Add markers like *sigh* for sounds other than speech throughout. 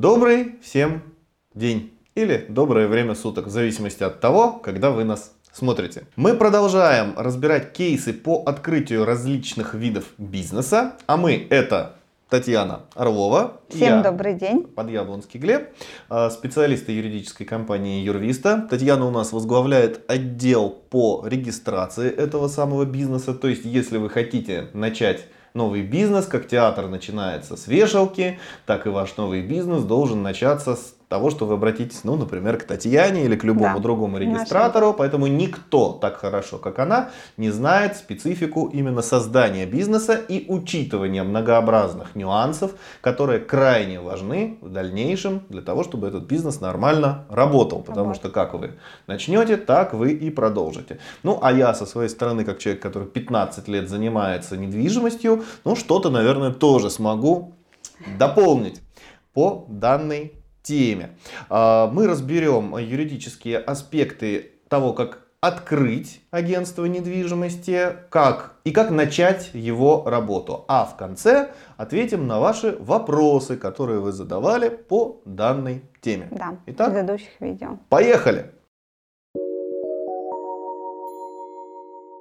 Добрый всем день или доброе время суток, в зависимости от того, когда вы нас смотрите. Мы продолжаем разбирать кейсы по открытию различных видов бизнеса, а мы это Татьяна Орлова. Всем добрый день. Подъяблонский Глеб, а, специалисты юридической компании Юрвиста. Татьяна у нас возглавляет отдел по регистрации этого самого бизнеса. То есть, если вы хотите начать новый бизнес, как театр начинается с вешалки, так и ваш новый бизнес должен начаться с того, что вы обратитесь, ну, например, к Татьяне или к любому да. другому регистратору. Наша. Поэтому никто так хорошо, как она, не знает специфику именно создания бизнеса и учитывания многообразных нюансов, которые крайне важны в дальнейшем для того, чтобы этот бизнес нормально работал. Потому что как вы начнете, так вы и продолжите. Ну, а я со своей стороны, как человек, который 15 лет занимается недвижимостью, ну, что-то, наверное, тоже смогу дополнить по данной теме. А, мы разберем юридические аспекты того, как открыть агентство недвижимости, как и как начать его работу. А в конце ответим на ваши вопросы, которые вы задавали по данной теме. Да, Итак, в предыдущих видео. Поехали!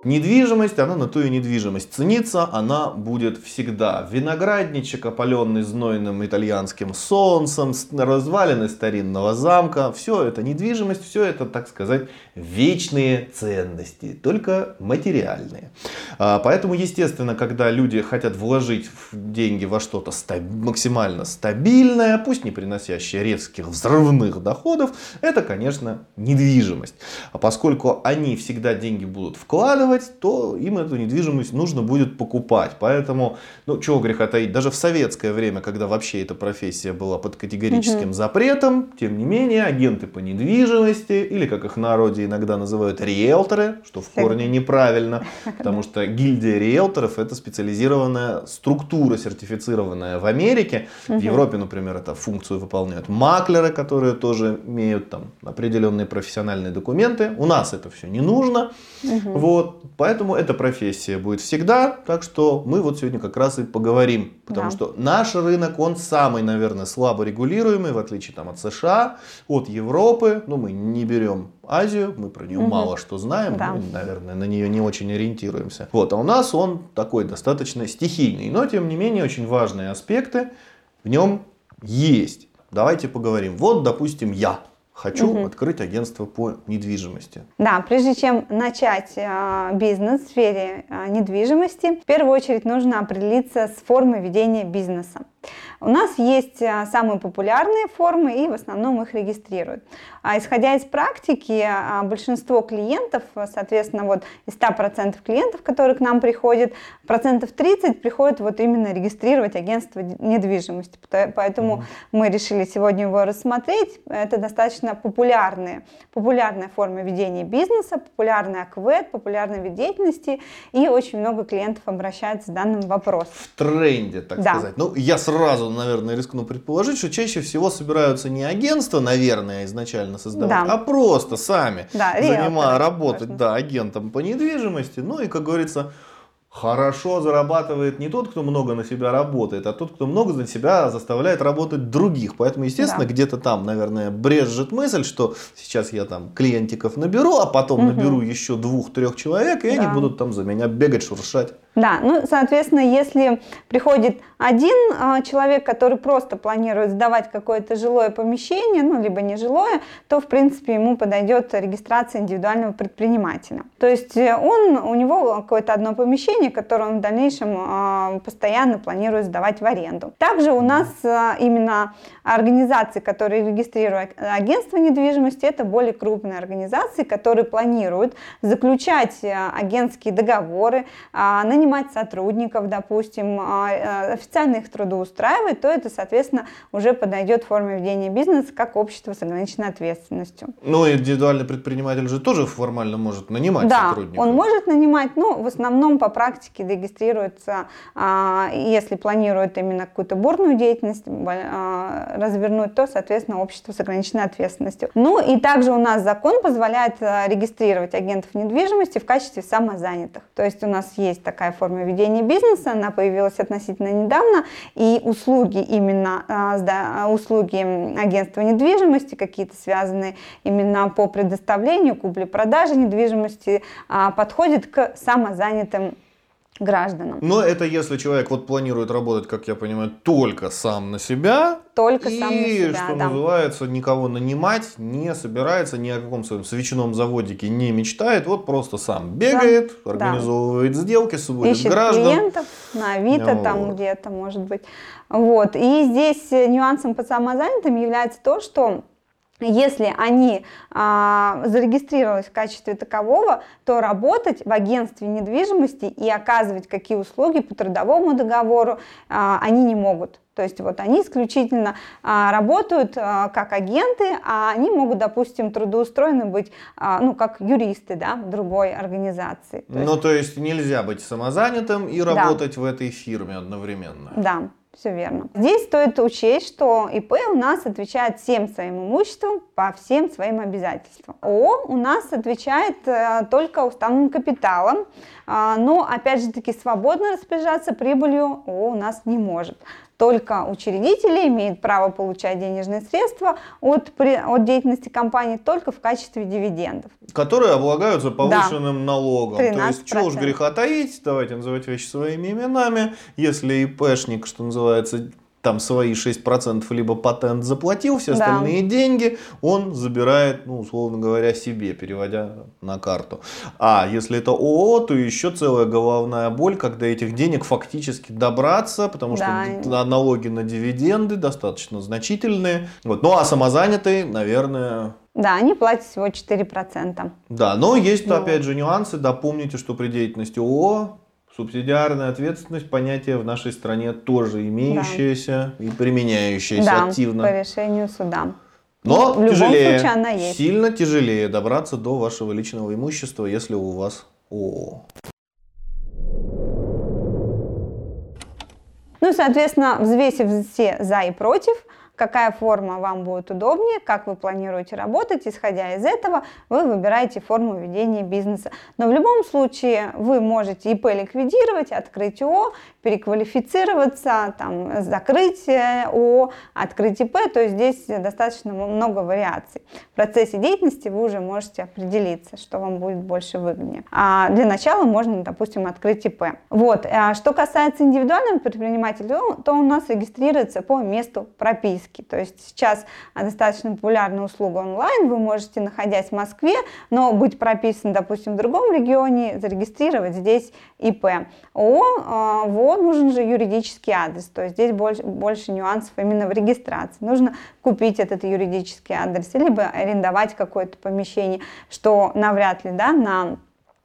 Недвижимость, она на ту и недвижимость. Ценится она будет всегда. Виноградничек, опаленный знойным итальянским солнцем, развалины старинного замка. Все это недвижимость, все это, так сказать, вечные ценности, только материальные. А, поэтому, естественно, когда люди хотят вложить деньги во что-то максимально стабильное, пусть не приносящее резких взрывных доходов, это, конечно, недвижимость. А поскольку они всегда деньги будут вкладывать, делать, то им эту недвижимость нужно будет покупать. Поэтому, ну, чего греха таить, даже в советское время, когда вообще эта профессия была под категорическим угу. запретом, тем не менее, агенты по недвижимости, или как их в народе иногда называют, риэлторы, что в корне неправильно, потому *laughs* что гильдия риэлторов это специализированная структура, сертифицированная в Америке. В Европе, например, это функцию выполняют маклеры, которые тоже имеют там определенные профессиональные документы. У нас это все не нужно. Вот. Поэтому эта профессия будет всегда, так что мы вот сегодня как раз и поговорим. Потому да. что наш рынок, он самый, наверное, слабо регулируемый, в отличие там, от США, от Европы. Ну, мы не берем Азию, мы про нее угу. мало что знаем, да. мы, наверное, на нее не очень ориентируемся. Вот, а у нас он такой достаточно стихийный, но, тем не менее, очень важные аспекты в нем есть. Давайте поговорим. Вот, допустим, я Хочу угу. открыть агентство по недвижимости. Да, прежде чем начать э, бизнес в сфере э, недвижимости, в первую очередь нужно определиться с формой ведения бизнеса. У нас есть а, самые популярные формы, и в основном их регистрируют. А исходя из практики, а, большинство клиентов, соответственно, вот из 100% клиентов, которые к нам приходят, процентов 30 приходят вот именно регистрировать агентство недвижимости. Поэтому mm-hmm. мы решили сегодня его рассмотреть. Это достаточно популярные, популярная форма ведения бизнеса, популярный аквет, популярный вид деятельности, и очень много клиентов обращаются с данным вопросом. В тренде, так да. сказать. Ну, я сразу, наверное, рискну предположить, что чаще всего собираются не агентства, наверное, изначально создавать, да. а просто сами да, занимая, работать да, агентом по недвижимости. Ну и, как говорится, хорошо зарабатывает не тот, кто много на себя работает, а тот, кто много на себя заставляет работать других. Поэтому, естественно, да. где-то там, наверное, брежет мысль, что сейчас я там клиентиков наберу, а потом угу. наберу еще двух-трех человек, и да. они будут там за меня бегать, шуршать. Да, ну, соответственно, если приходит один э, человек, который просто планирует сдавать какое-то жилое помещение, ну, либо нежилое, то, в принципе, ему подойдет регистрация индивидуального предпринимателя. То есть э, он, у него какое-то одно помещение, которое он в дальнейшем э, постоянно планирует сдавать в аренду. Также у нас э, именно организации, которые регистрируют агентство недвижимости, это более крупные организации, которые планируют заключать агентские договоры, нанимать нанимать сотрудников, допустим, а, э, официально их трудоустраивать, то это, соответственно, уже подойдет в форме ведения бизнеса как общество с ограниченной ответственностью. Ну, индивидуальный предприниматель же тоже формально может нанимать да, сотрудников. он может нанимать, но в основном по практике регистрируется, а, если планирует именно какую-то бурную деятельность а, развернуть, то, соответственно, общество с ограниченной ответственностью. Ну и также у нас закон позволяет регистрировать агентов недвижимости в качестве самозанятых. То есть у нас есть такая форма ведения бизнеса, она появилась относительно недавно, и услуги именно, а, услуги агентства недвижимости, какие-то связанные именно по предоставлению, купле-продаже недвижимости, а, подходят к самозанятым гражданам. Но это если человек вот планирует работать, как я понимаю, только сам на себя. Только и, сам на себя, что да. называется, никого нанимать не собирается, ни о каком своем свечном заводике не мечтает, вот просто сам бегает, да. организовывает да. сделки, сводит Ищет граждан. клиентов на Авито вот. там где-то, может быть. Вот. И здесь нюансом по самозанятым является то, что если они а, зарегистрировались в качестве такового, то работать в агентстве недвижимости и оказывать какие услуги по трудовому договору а, они не могут. То есть вот они исключительно а, работают а, как агенты, а они могут, допустим, трудоустроены быть, а, ну, как юристы, да, в другой организации. То ну, то есть нельзя быть самозанятым и работать да. в этой фирме одновременно. Да. Все верно. Здесь стоит учесть, что ИП у нас отвечает всем своим имуществом по всем своим обязательствам. ООО у нас отвечает э, только уставным капиталом, э, но опять же таки свободно распоряжаться прибылью ООО у нас не может только учредители имеют право получать денежные средства от, от деятельности компании только в качестве дивидендов. Которые облагаются повышенным да. налогом. 13%. То есть, что уж греха таить, давайте называть вещи своими именами. Если ИПшник, что называется, там свои 6% либо патент заплатил, все остальные да. деньги он забирает, ну, условно говоря, себе, переводя на карту. А если это ООО, то еще целая головная боль, когда этих денег фактически добраться, потому да. что налоги на дивиденды достаточно значительные. Вот. Ну а самозанятый, наверное, да, они платят всего 4%. Да, но есть, ну. опять же, нюансы. Да, помните, что при деятельности ООО Субсидиарная ответственность понятие в нашей стране тоже имеющееся да. и применяющееся да, активно. по решению суда. Но в тяжелее, любом случае она есть. сильно тяжелее добраться до вашего личного имущества, если у вас ООО. Ну, соответственно, взвесив все за и против, какая форма вам будет удобнее, как вы планируете работать. Исходя из этого, вы выбираете форму ведения бизнеса. Но в любом случае вы можете ИП ликвидировать, открыть ООО, переквалифицироваться, там, закрыть ООО, открыть ИП. То есть здесь достаточно много вариаций. В процессе деятельности вы уже можете определиться, что вам будет больше выгоднее. А для начала можно, допустим, открыть ИП. Вот. А что касается индивидуального предпринимателя, то у нас регистрируется по месту прописки риски. То есть сейчас достаточно популярная услуга онлайн, вы можете, находясь в Москве, но быть прописан, допустим, в другом регионе, зарегистрировать здесь ИП. ООО, а, в ООО нужен же юридический адрес, то есть здесь больше, больше нюансов именно в регистрации. Нужно купить этот юридический адрес, либо арендовать какое-то помещение, что навряд ли да, на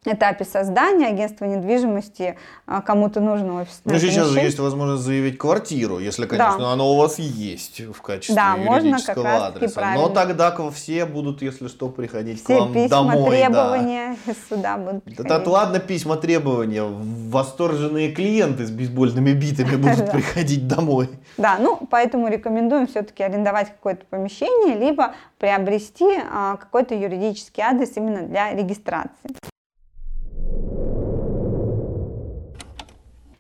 этапе создания агентства недвижимости а, кому-то нужно офисное Ну, сейчас же есть возможность заявить квартиру, если, конечно, да. оно у вас есть в качестве да, юридического можно как адреса. Но тогда все будут, если что, приходить все к вам письма, домой. требования *laughs* да. суда будут приходить. Это ладно письма, требования. Восторженные клиенты с бейсбольными битами будут *laughs* приходить домой. Да, ну, поэтому рекомендуем все-таки арендовать какое-то помещение, либо приобрести а, какой-то юридический адрес именно для регистрации.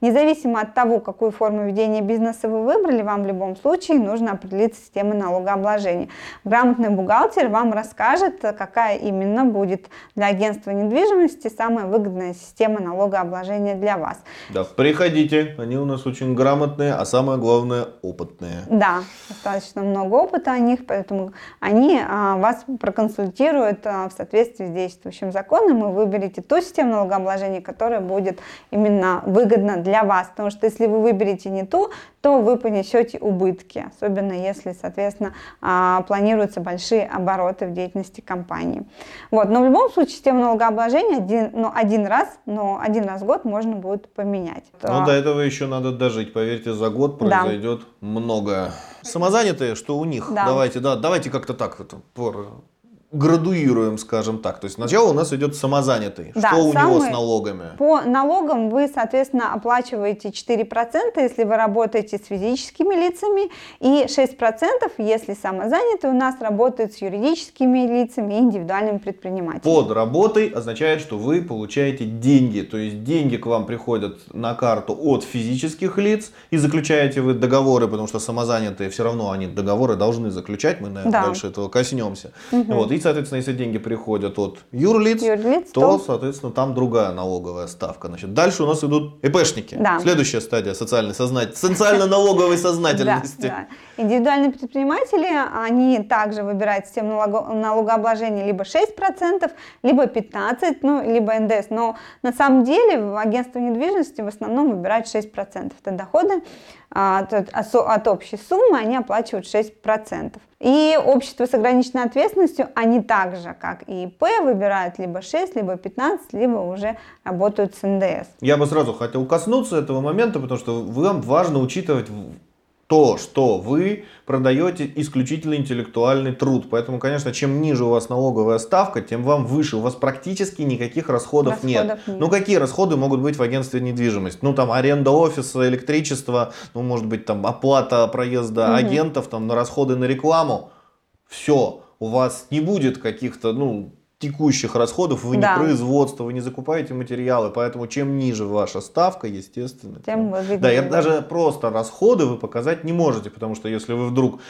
Независимо от того, какую форму ведения бизнеса вы выбрали, вам в любом случае нужно определиться с системой налогообложения. Грамотный бухгалтер вам расскажет, какая именно будет для агентства недвижимости самая выгодная система налогообложения для вас. Да, приходите, они у нас очень грамотные, а самое главное опытные. Да, достаточно много опыта о них, поэтому они а, вас проконсультируют а, в соответствии с действующим законом и выберете ту систему налогообложения, которая будет именно выгодна для для вас, потому что если вы выберете не ту, то вы понесете убытки, особенно если, соответственно, а, планируются большие обороты в деятельности компании. Вот. Но в любом случае систему налогообложения один, ну, один раз, но один раз в год можно будет поменять. Но до этого еще надо дожить, поверьте, за год произойдет да. многое. Самозанятые, что у них? Да. Давайте, да, давайте как-то так, это, градуируем, скажем так. То есть сначала у нас идет самозанятый. Да, что у самый- него с налогами? По налогам вы, соответственно, оплачиваете 4%, если вы работаете с физическими лицами, и 6%, если самозанятый у нас работает с юридическими лицами и индивидуальными предпринимателями. Под работой означает, что вы получаете деньги. То есть деньги к вам приходят на карту от физических лиц и заключаете вы договоры, потому что самозанятые все равно они договоры должны заключать. Мы, наверное, Да. дальше этого коснемся. Вот. И, соответственно, если деньги приходят от юрлиц, Юрлиц, то, то- соответственно, там другая налоговая ставка. Значит, дальше у нас идут ИПшники. Да. Следующая стадия социальной *laughs* сознательности, социально-налоговой сознательности. Да, да. Индивидуальные предприниматели, они также выбирают систему налого- налогообложения либо 6%, либо 15%, ну, либо НДС. Но на самом деле в агентство недвижимости в основном выбирают 6%. Это доходы от, от- общей суммы, они оплачивают 6%. И общество с ограниченной ответственностью, они так же, как и ИП, выбирают либо 6, либо 15, либо уже работают с НДС. Я бы сразу хотел коснуться этого момента, потому что вам важно учитывать то, что вы продаете исключительно интеллектуальный труд. Поэтому, конечно, чем ниже у вас налоговая ставка, тем вам выше. У вас практически никаких расходов, нет. Расходов нет. Ну, какие расходы могут быть в агентстве недвижимости? Ну, там, аренда офиса, электричество, ну, может быть, там, оплата проезда Мгм. агентов, там, на расходы на рекламу. Все. У вас не будет каких-то, ну, текущих расходов, вы Да. не производство, вы не закупаете материалы, поэтому чем ниже ваша ставка, естественно, Тем выгоднее. да, и даже просто расходы вы показать не можете, потому что если вы вдруг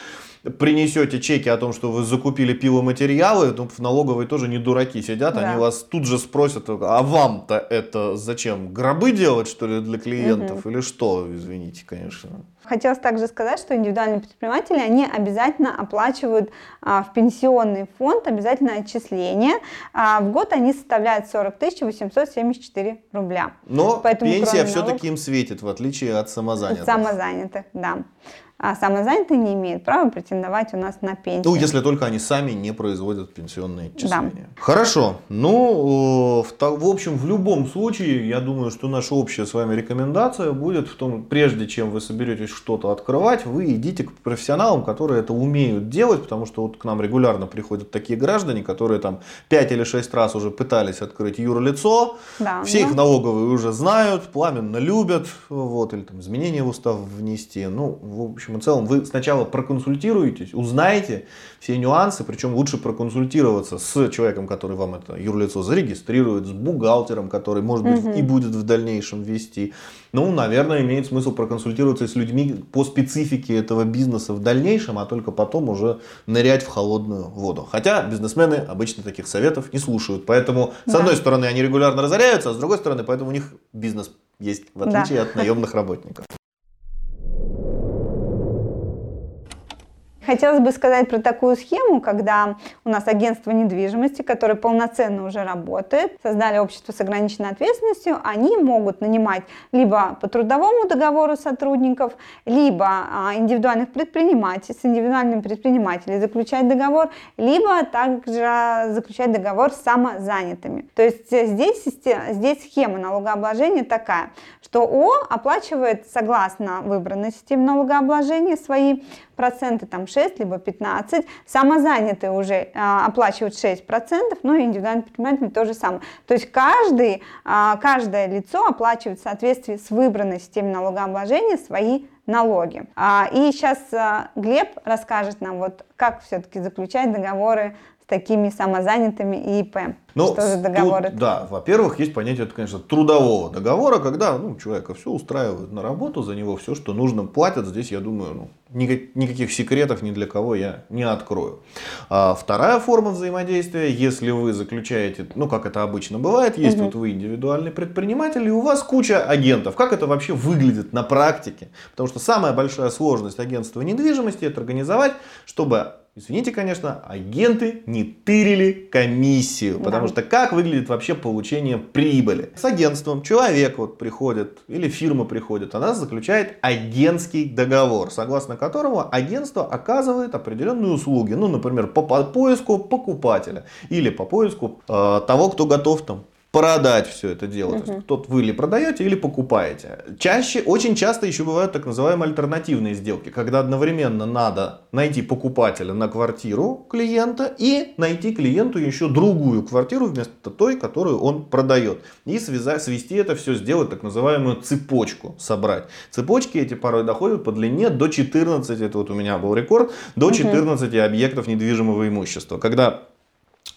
принесете чеки о том, что вы закупили пиломатериалы, то в налоговой тоже не дураки сидят, Да. они вас тут же спросят, а вам-то это зачем? Гробы делать, что ли, для клиентов или что? Извините, конечно. Хотелось также сказать, что индивидуальные предприниматели, они обязательно оплачивают а, в пенсионный фонд обязательно отчисления. А, в год они составляют 40 874 рубля. Но Поэтому пенсия все-таки налогов- им светит, в отличие от самозанятых. Самозанятых, да. А самозанятые не имеют права претендовать у нас на пенсию. Ну, если только они сами не производят пенсионные отчисления. Хорошо. Ну, э, в, в общем, в любом случае, я думаю, что наша общая с вами рекомендация будет в том, прежде чем вы соберетесь что-то открывать, вы идите к профессионалам, которые это умеют делать, потому что вот к нам регулярно приходят такие граждане, которые там 5 или 6 раз уже пытались открыть юрлицо, Да, все ну. их налоговые уже знают, пламенно любят, вот, или там изменения в устав внести. Ну, в общем и целом, вы сначала проконсультируетесь, узнаете все нюансы, причем лучше проконсультироваться с человеком, который вам это юрлицо зарегистрирует, с бухгалтером, который, может быть, и будет в дальнейшем вести. Ну, наверное, имеет смысл проконсультироваться с людьми по специфике этого бизнеса в дальнейшем, а только потом уже нырять в холодную воду. Хотя бизнесмены обычно таких советов не слушают. Поэтому, с Да. одной стороны, они регулярно разоряются, а с другой стороны, поэтому у них бизнес есть, в Да. отличие от наемных работников. Хотелось бы сказать про такую схему, когда у нас агентство недвижимости, которое полноценно уже работает, создали общество с ограниченной ответственностью, они могут нанимать либо по трудовому договору сотрудников, либо а, индивидуальных предпринимателей, с индивидуальными предпринимателями заключать договор, либо также заключать договор с самозанятыми. То есть здесь, здесь схема налогообложения такая, что ООО оплачивает согласно выбранной системе налогообложения свои проценты, там 6 либо 15, самозанятые уже а, оплачивают 6 процентов, ну и индивидуальный предприниматель то же самое. То есть каждый, а, каждое лицо оплачивает в соответствии с выбранной системой налогообложения свои налоги. А, и сейчас а, Глеб расскажет нам, вот как все-таки заключать договоры такими самозанятыми и ИП. Ну, что за тут, договоры? да, во-первых, есть понятие, это, конечно, трудового договора, когда ну, человека все устраивают на работу, за него все, что нужно, платят. Здесь, я думаю, ну, никак- никаких секретов ни для кого я не открою. А вторая форма взаимодействия, если вы заключаете, ну, как это обычно бывает, есть вот вы индивидуальный предприниматель, и у вас куча агентов. Как это вообще выглядит на практике? Потому что самая большая сложность агентства недвижимости это организовать, чтобы Извините, конечно, агенты не тырили комиссию, Да. потому что как выглядит вообще получение прибыли? С агентством человек вот приходит или фирма приходит, она заключает агентский договор, согласно которому агентство оказывает определенные услуги, ну, например, по, по поиску покупателя или по поиску э, того, кто готов там продать все это дело. То есть, тот вы или продаете, или покупаете. Чаще, очень часто еще бывают так называемые альтернативные сделки, когда одновременно надо найти покупателя на квартиру клиента и найти клиенту еще другую квартиру вместо той, которую он продает. И связать, свести это все, сделать так называемую цепочку, собрать. Цепочки эти порой доходят по длине до 14, это вот у меня был рекорд, до 14 объектов недвижимого имущества. Когда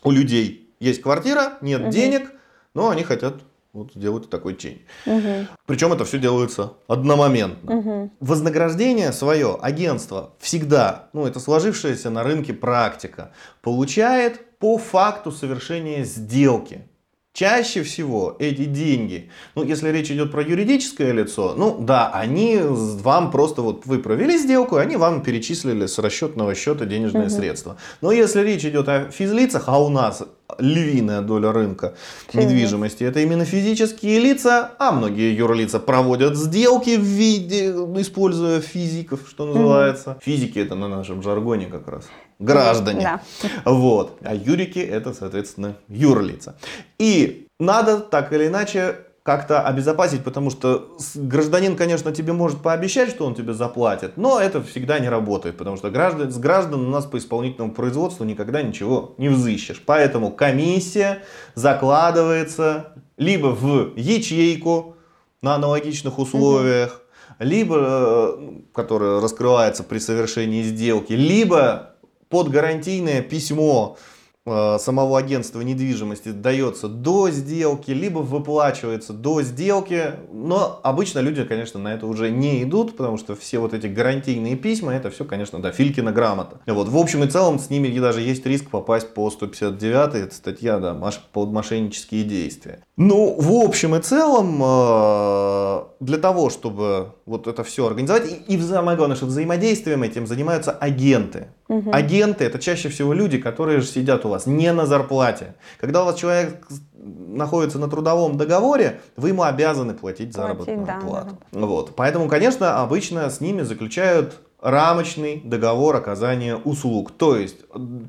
у людей есть квартира, нет угу. денег, но они хотят вот сделать такой чейн. Угу. Причем это все делается одномоментно. Угу. Вознаграждение свое агентство всегда, ну это сложившаяся на рынке практика, получает по факту совершения сделки. Чаще всего эти деньги, ну, если речь идет про юридическое лицо, ну, да, они вам просто, вот вы провели сделку, они вам перечислили с расчетного счета денежные угу. средства. Но если речь идет о физлицах, а у нас львиная доля рынка недвижимости. Это именно физические лица, а многие юрлица проводят сделки в виде, используя физиков, что называется. Угу. Физики это на нашем жаргоне как раз. Граждане. Да. Вот. А юрики это, соответственно, юрлица. И надо так или иначе как-то обезопасить, потому что гражданин, конечно, тебе может пообещать, что он тебе заплатит, но это всегда не работает, потому что граждан, с граждан у нас по исполнительному производству никогда ничего не взыщешь. Поэтому комиссия закладывается либо в ячейку на аналогичных условиях, угу. либо, э, которая раскрывается при совершении сделки, либо под гарантийное письмо самого агентства недвижимости дается до сделки, либо выплачивается до сделки. Но обычно люди, конечно, на это уже не идут, потому что все вот эти гарантийные письма, это все, конечно, да, Филькина грамота. Вот, в общем и целом, с ними даже есть риск попасть по 159, это статья, да, под мошеннические действия. Ну, в общем и целом, э, для того, чтобы вот это все организовать, и, самое главное, что взаимодействием этим занимаются агенты. Угу. Агенты это чаще всего люди, которые же сидят у вас не на зарплате. Когда у вас человек находится на трудовом договоре, вы ему обязаны платить, платить заработную да, плату. Да. Вот. Поэтому, конечно, обычно с ними заключают рамочный договор оказания услуг. То есть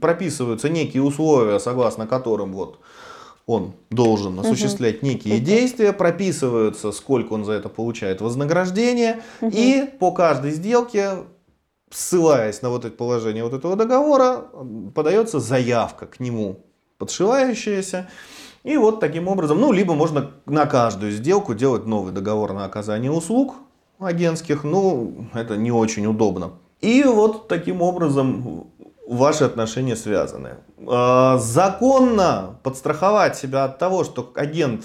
прописываются некие условия, согласно которым вот он должен осуществлять некие действия, прописываются, сколько он за это получает вознаграждение, и по каждой сделке ссылаясь на вот это положение вот этого договора, подается заявка к нему, подшивающаяся. И вот таким образом, ну, либо можно на каждую сделку делать новый договор на оказание услуг агентских, ну, это не очень удобно. И вот таким образом ваши отношения связаны. А, законно подстраховать себя от того, что агент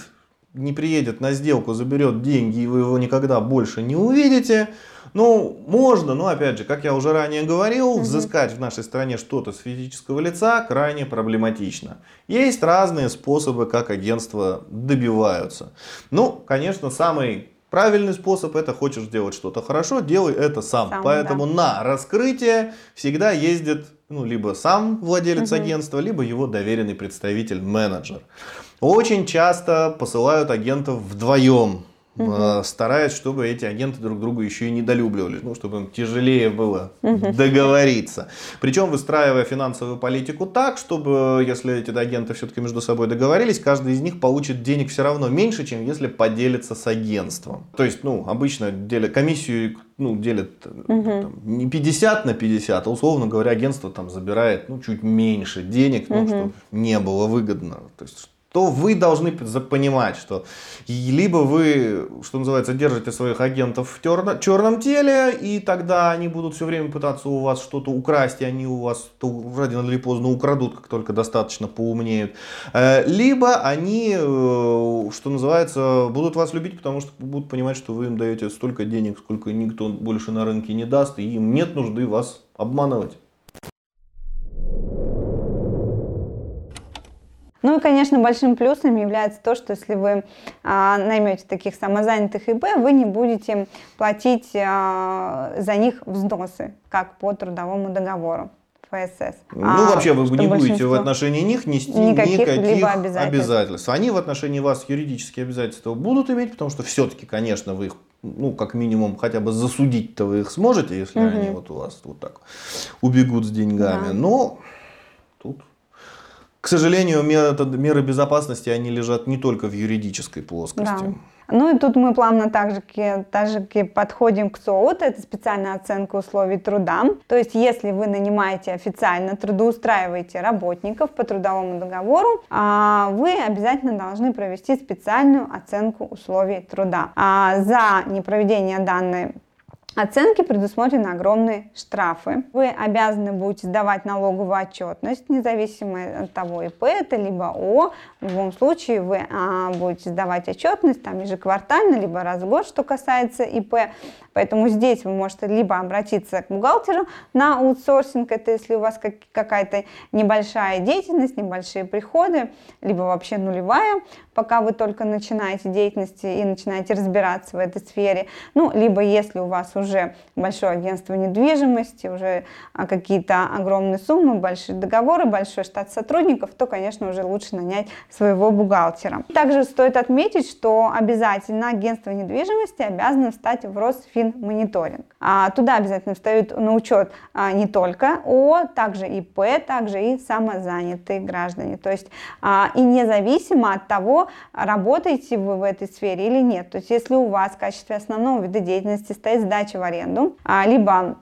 не приедет на сделку, заберет деньги, и вы его никогда больше не увидите – ну, можно, но опять же, как я уже ранее говорил, угу. взыскать в нашей стране что-то с физического лица крайне проблематично. Есть разные способы, как агентства добиваются. Ну, конечно, самый Правильный способ это хочешь делать что-то хорошо, делай это сам. сам Поэтому да. на раскрытие всегда ездит ну, либо сам владелец угу. агентства, либо его доверенный представитель, менеджер. Очень часто посылают агентов вдвоем угу. стараясь, чтобы эти агенты друг друга еще и недолюбливали, ну, чтобы им тяжелее было угу. договориться. Причем выстраивая финансовую политику так, чтобы, если эти агенты все-таки между собой договорились, каждый из них получит денег все равно меньше, чем если поделиться с агентством. То есть, ну, обычно делят комиссию ну, делят угу. там, не 50 на 50, а условно говоря, агентство там забирает ну, чуть меньше денег, ну, угу. чтобы не было выгодно. То есть, то вы должны понимать, что либо вы, что называется, держите своих агентов в черном теле, и тогда они будут все время пытаться у вас что-то украсть, и они у вас то рано или поздно украдут, как только достаточно поумнеют. Э, либо они, э, что называется, будут вас любить, потому что будут понимать, что вы им даете столько денег, сколько никто больше на рынке не даст, и им нет нужды вас обманывать. Ну и, конечно, большим плюсом является то, что если вы а, наймете таких самозанятых ИБ, вы не будете платить а, за них взносы, как по трудовому договору. ФСС. Ну, а, вообще, вы не будете в отношении них нести никаких, никаких обязательств. обязательств. Они в отношении вас юридические обязательства будут иметь, потому что все-таки, конечно, вы их, ну, как минимум, хотя бы засудить-то вы их сможете, если угу. они вот у вас вот так убегут с деньгами. Да. Но тут К сожалению, меры безопасности, они лежат не только в юридической плоскости. Да. Ну и тут мы плавно также, также подходим к СОУТ, это специальная оценка условий труда. То есть если вы нанимаете официально, трудоустраиваете работников по трудовому договору, а, вы обязательно должны провести специальную оценку условий труда. А за непроведение данной оценки предусмотрены огромные штрафы. Вы обязаны будете сдавать налоговую отчетность, независимо от того, ИП это либо ООО. В любом случае вы а, будете сдавать отчетность там ежеквартально, либо раз в год, что касается ИП. Поэтому здесь вы можете либо обратиться к бухгалтеру на аутсорсинг, это если у вас как, какая-то небольшая деятельность, небольшие приходы, либо вообще нулевая, пока вы только начинаете деятельность и начинаете разбираться в этой сфере. Ну, либо если у вас уже большое агентство недвижимости, уже а, какие-то огромные суммы, большие договоры, большой штат сотрудников, то, конечно, уже лучше нанять своего бухгалтера. Также стоит отметить, что обязательно агентство недвижимости обязано встать в Росфинмониторинг. А туда обязательно встают на учет а, не только ООО, также ИП, также и самозанятые граждане. То есть а, и независимо от того, работаете вы в этой сфере или нет. То есть если у вас в качестве основного вида деятельности стоит сдача в аренду, а, либо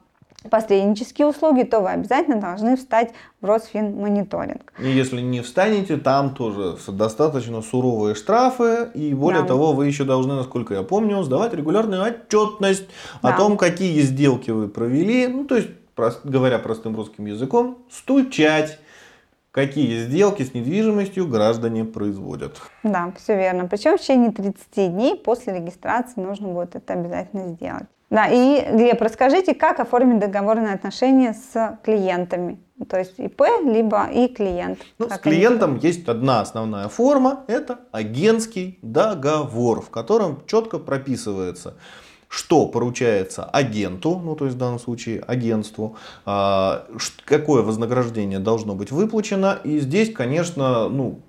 посреднические услуги, то вы обязательно должны встать в Росфинмониторинг. И если не встанете, там тоже достаточно суровые штрафы, и более да. того, вы еще должны, насколько я помню, сдавать регулярную отчетность да. о том, какие сделки вы провели, ну то есть, говоря простым русским языком, стучать какие сделки с недвижимостью граждане производят. Да, все верно. Причем в течение 30 дней после регистрации нужно будет это обязательно сделать. Да, и, Глеб, расскажите, как оформить договорные отношения с клиентами? То есть ИП, либо и клиент. Ну, с клиентом они... есть одна основная форма, это агентский договор, в котором четко прописывается, что поручается агенту, ну то есть в данном случае агентству, а, какое вознаграждение должно быть выплачено. И здесь, конечно, ну,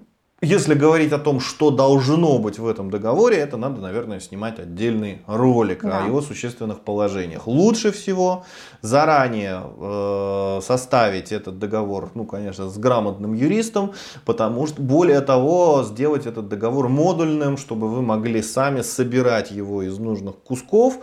если говорить о том, что должно быть в этом договоре, это надо, наверное, снимать отдельный ролик да. о его существенных положениях. Лучше всего заранее э, составить этот договор, ну, конечно, с грамотным юристом, потому что, более того, сделать этот договор модульным, чтобы вы могли сами собирать его из нужных кусков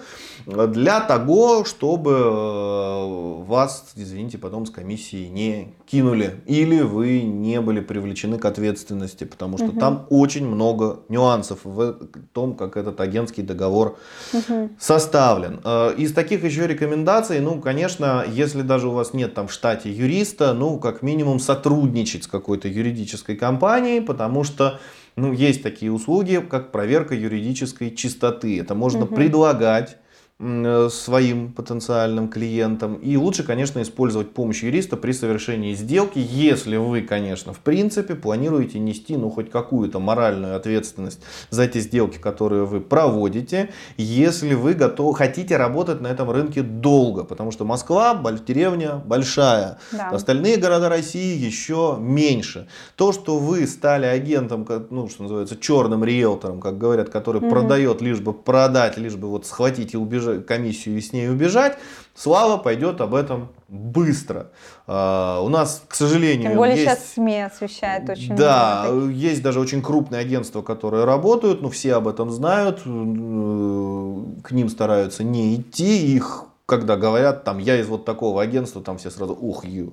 для того, чтобы э, вас, извините, потом с комиссии не кинули или вы не были привлечены к ответственности потому что угу. там очень много нюансов в том, как этот агентский договор угу. составлен. Э, из таких еще рекомендаций, ну, конечно, если даже у вас нет там в штате юриста, ну, как минимум сотрудничать с какой-то юридической компанией, потому что ну, есть такие услуги, как проверка юридической чистоты. Это можно угу. предлагать своим потенциальным клиентам. И лучше, конечно, использовать помощь юриста при совершении сделки, если вы, конечно, в принципе планируете нести ну, хоть какую-то моральную ответственность за эти сделки, которые вы проводите, если вы готовы, хотите работать на этом рынке долго, потому что Москва, деревня большая, да. остальные города России еще меньше. То, что вы стали агентом, ну, что называется, черным риэлтором, как говорят, который угу. продает лишь бы продать, лишь бы вот схватить и убежать комиссию и с ней убежать, Слава пойдет об этом быстро. Uh, у нас, к сожалению, Тем более есть... сейчас СМИ освещают очень Да, много. есть даже очень крупные агентства, которые работают, но все об этом знают, э, к ним стараются не идти, их, когда говорят, там, я из вот такого агентства, там все сразу, ух, ю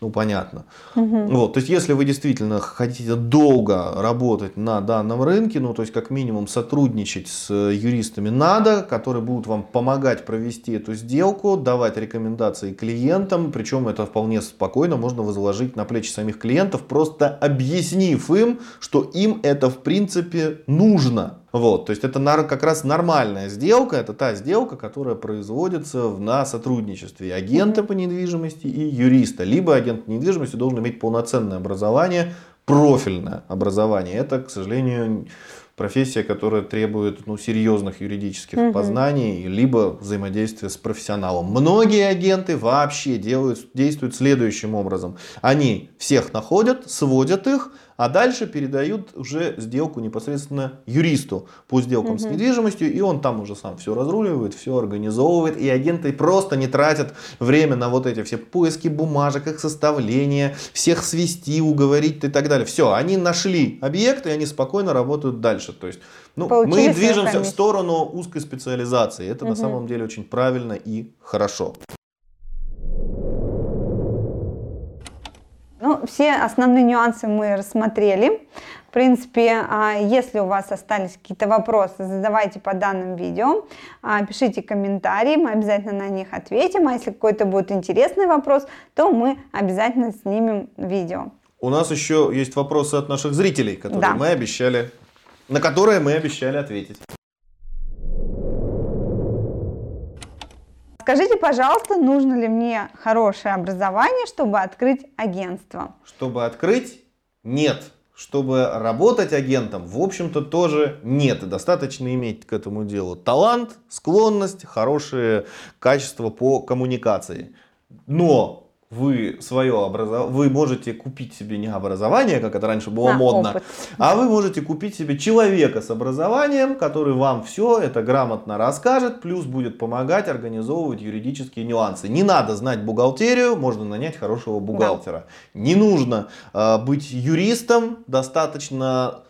ну понятно. Угу. Вот, то есть, если вы действительно хотите долго работать на данном рынке, ну то есть как минимум сотрудничать с юристами надо, которые будут вам помогать провести эту сделку, давать рекомендации клиентам, причем это вполне спокойно можно возложить на плечи самих клиентов, просто объяснив им, что им это в принципе нужно. Вот, то есть это как раз нормальная сделка, это та сделка, которая производится на сотрудничестве агента по недвижимости и юриста. Либо агент по недвижимости должен иметь полноценное образование, профильное образование. Это, к сожалению, профессия, которая требует ну, серьезных юридических угу. познаний, либо взаимодействия с профессионалом. Многие агенты вообще делают, действуют следующим образом. Они всех находят, сводят их, а дальше передают уже сделку непосредственно юристу по сделкам угу. с недвижимостью, и он там уже сам все разруливает, все организовывает, и агенты просто не тратят время на вот эти все поиски бумажек, их составление, всех свести, уговорить и так далее. Все, они нашли объект, и они спокойно работают дальше. То есть ну, мы движемся в сторону узкой специализации. Это угу. на самом деле очень правильно и хорошо. Ну, все основные нюансы мы рассмотрели. В принципе, а, если у вас остались какие-то вопросы, задавайте по данным видео, а, пишите комментарии, мы обязательно на них ответим. А если какой-то будет интересный вопрос, то мы обязательно снимем видео. У нас еще есть вопросы от наших зрителей, которые да. мы обещали, на которые мы обещали ответить. Скажите, пожалуйста, нужно ли мне хорошее образование, чтобы открыть агентство? Чтобы открыть? Нет. Чтобы работать агентом, в общем-то, тоже нет. Достаточно иметь к этому делу талант, склонность, хорошие качества по коммуникации. Но вы свое образование, вы можете купить себе не образование, как это раньше было а, модно, опыт. а вы можете купить себе человека с образованием, который вам все это грамотно расскажет, плюс будет помогать организовывать юридические нюансы. Не надо знать бухгалтерию, можно нанять хорошего бухгалтера. Да. Не нужно э, быть юристом, достаточно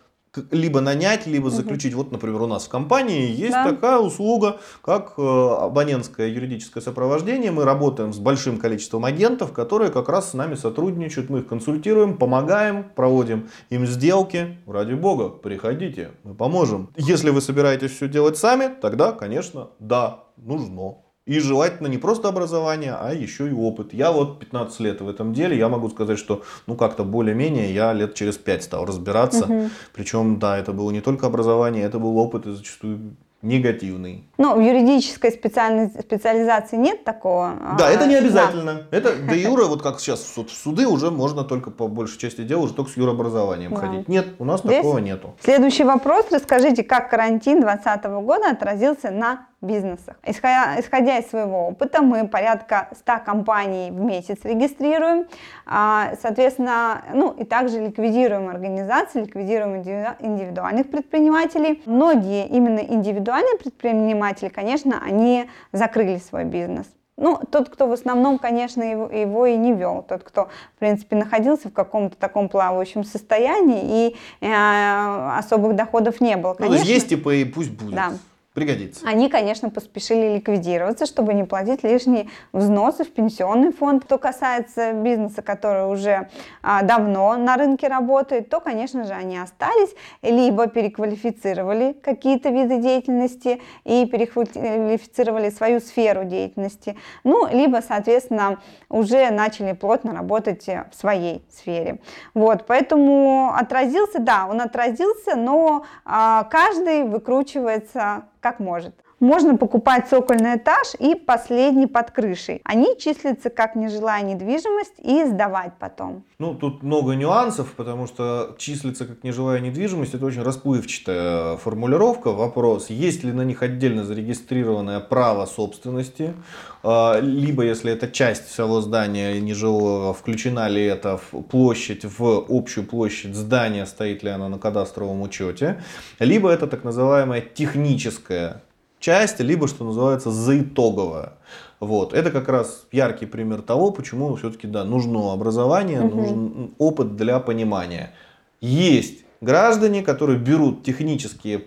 либо нанять, либо заключить. Угу. Вот, например, у нас в компании есть да. такая услуга, как э, абонентское юридическое сопровождение. Мы работаем с большим количеством агентов, которые как раз с нами сотрудничают. Мы их консультируем, помогаем, проводим им сделки. Ради бога, приходите, мы поможем. Если вы собираетесь все делать сами, тогда, конечно, да, нужно. И желательно не просто образование, а еще и опыт. Я вот 15 лет в этом деле, я могу сказать, что ну как-то более-менее я лет через 5 стал разбираться. Угу. Причем, да, это было не только образование, это был опыт и зачастую негативный. Ну, в юридической специальной специализации нет такого. Да, это не обязательно. Да. Это до *laughs* юра, вот как сейчас в, суд, в суды уже можно только по большей части дела уже только с юрообразованием да. ходить. Нет, у нас Здесь такого нету. Следующий вопрос. Расскажите, как карантин 2020 года отразился на бизнесах. Исходя, исходя из своего опыта, мы порядка 100 компаний в месяц регистрируем, а, соответственно, ну и также ликвидируем организации, ликвидируем индивидуальных предпринимателей. Многие именно индивидуальные предприниматели, конечно, они закрыли свой бизнес. Ну, тот, кто в основном, конечно, его, его и не вел, тот, кто, в принципе, находился в каком-то таком плавающем состоянии и э, особых доходов не было. Конечно. Ну, есть есть типа и пусть будет. Да. Пригодится. Они, конечно, поспешили ликвидироваться, чтобы не платить лишние взносы в пенсионный фонд. Что касается бизнеса, который уже а, давно на рынке работает, то, конечно же, они остались, либо переквалифицировали какие-то виды деятельности и переквалифицировали свою сферу деятельности, ну, либо, соответственно, уже начали плотно работать в своей сфере. Вот, поэтому отразился, да, он отразился, но а, каждый выкручивается как может. Можно покупать цокольный этаж и последний под крышей. Они числятся как нежилая недвижимость и сдавать потом. Ну, тут много нюансов, потому что числится как нежилая недвижимость, это очень расплывчатая формулировка. Вопрос, есть ли на них отдельно зарегистрированное право собственности, а, либо если это часть всего здания нежилого, включена ли эта площадь в общую площадь здания, стоит ли она на кадастровом учете, либо это так называемая техническая часть, либо, что называется, заитоговая. Вот. Это как раз яркий пример того, почему все-таки да, нужно образование, угу. нужен опыт для понимания. Есть граждане, которые берут технические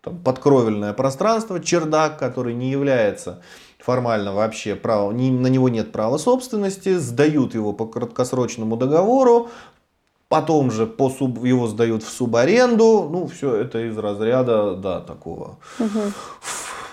там, подкровельное пространство, чердак, который не является формально вообще право, не, на него нет права собственности, сдают его по краткосрочному договору, потом же по суб, его сдают в субаренду, ну все это из разряда, да, такого. Угу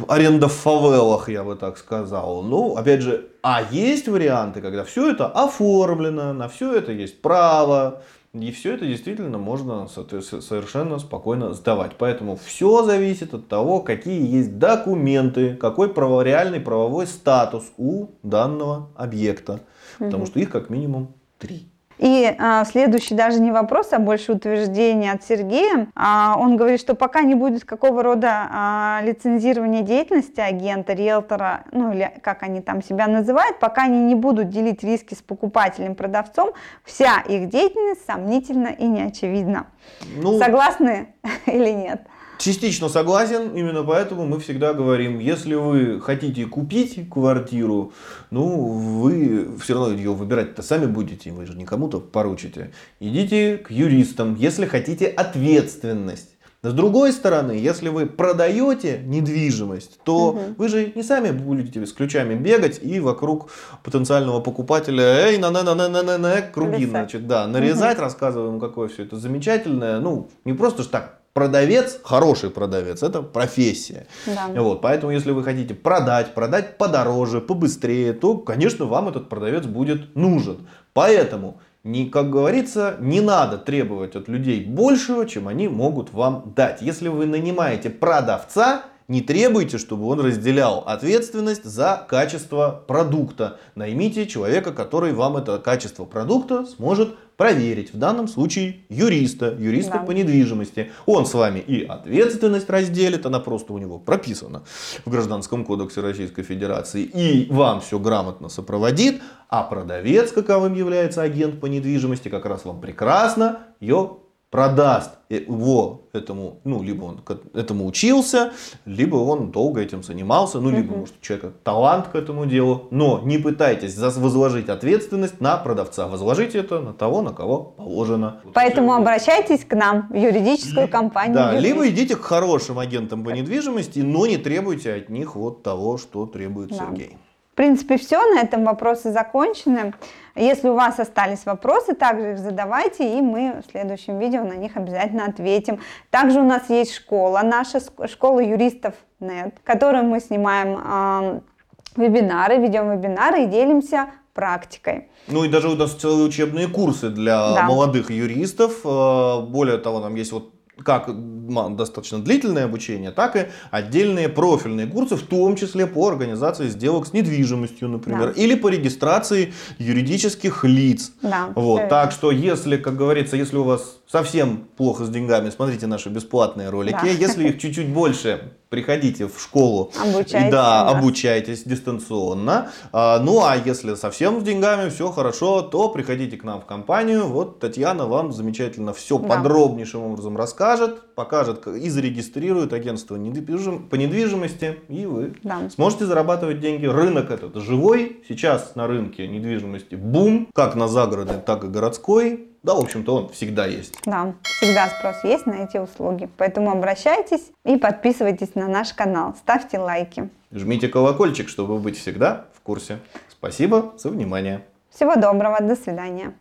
аренда в фавелах, я бы так сказал. Ну, опять же, а есть варианты, когда все это оформлено, на все это есть право, и все это действительно можно совершенно спокойно сдавать. Поэтому все зависит от того, какие есть документы, какой право, реальный правовой статус у данного объекта. Угу. Потому что их как минимум три. И а, следующий даже не вопрос, а больше утверждение от Сергея. А, он говорит, что пока не будет какого рода а, лицензирования деятельности агента, риэлтора, ну или как они там себя называют, пока они не будут делить риски с покупателем, продавцом, вся их деятельность сомнительна и неочевидна. Ну, Согласны *laughs* или нет? Частично согласен, именно поэтому мы всегда говорим, если вы хотите купить квартиру, ну, вы все равно ее выбирать-то сами будете, вы же не кому-то поручите. Идите к юристам, если хотите ответственность. С другой стороны, если вы продаете недвижимость, то угу. вы же не сами будете с ключами бегать и вокруг потенциального покупателя эй, на на на на на на на круги, значит, да, нарезать, угу. рассказываем, какое все это замечательное. Ну, не просто ж так продавец, хороший продавец, это профессия. Да. Вот, поэтому, если вы хотите продать, продать подороже, побыстрее, то, конечно, вам этот продавец будет нужен. Поэтому, не, как говорится, не надо требовать от людей большего, чем они могут вам дать. Если вы нанимаете продавца, не требуйте, чтобы он разделял ответственность за качество продукта. Наймите человека, который вам это качество продукта сможет проверить. В данном случае юриста, юриста да. по недвижимости. Он с вами и ответственность разделит, она просто у него прописана в Гражданском кодексе Российской Федерации. И вам все грамотно сопроводит. А продавец, каковым является агент по недвижимости, как раз вам прекрасно ее продаст его этому, ну, либо он этому учился, либо он долго этим занимался, ну, либо, может, у человека талант к этому делу, но не пытайтесь возложить ответственность на продавца, возложите это на того, на кого положено. Поэтому обращайтесь к нам, в юридическую компанию. Да, либо идите к хорошим агентам по недвижимости, но не требуйте от них вот того, что требует да. Сергей. В принципе, все, на этом вопросы закончены. Если у вас остались вопросы, также их задавайте, и мы в следующем видео на них обязательно ответим. Также у нас есть школа, наша школа юристов нет, в которой мы снимаем э, вебинары, ведем вебинары и делимся практикой. Ну и даже у нас целые учебные курсы для да. молодых юристов. Э, более того, там есть вот как достаточно длительное обучение, так и отдельные профильные курсы, в том числе по организации сделок с недвижимостью, например, да. или по регистрации юридических лиц. Да, вот, так что, если, как говорится, если у вас совсем плохо с деньгами, смотрите наши бесплатные ролики. Да. Если их чуть-чуть больше, приходите в школу. Обучайтесь. Да, обучайтесь дистанционно. А, ну, а если совсем с деньгами все хорошо, то приходите к нам в компанию. Вот Татьяна вам замечательно все да. подробнейшим образом расскажет, покажет и зарегистрирует агентство по недвижимости, и вы да. сможете зарабатывать деньги. Рынок этот живой. Сейчас на рынке недвижимости бум, как на загородной, так и городской. Да, в общем-то, он всегда есть. Да, всегда спрос есть на эти услуги. Поэтому обращайтесь и подписывайтесь на наш канал. Ставьте лайки. Жмите колокольчик, чтобы быть всегда в курсе. Спасибо за внимание. Всего доброго. До свидания.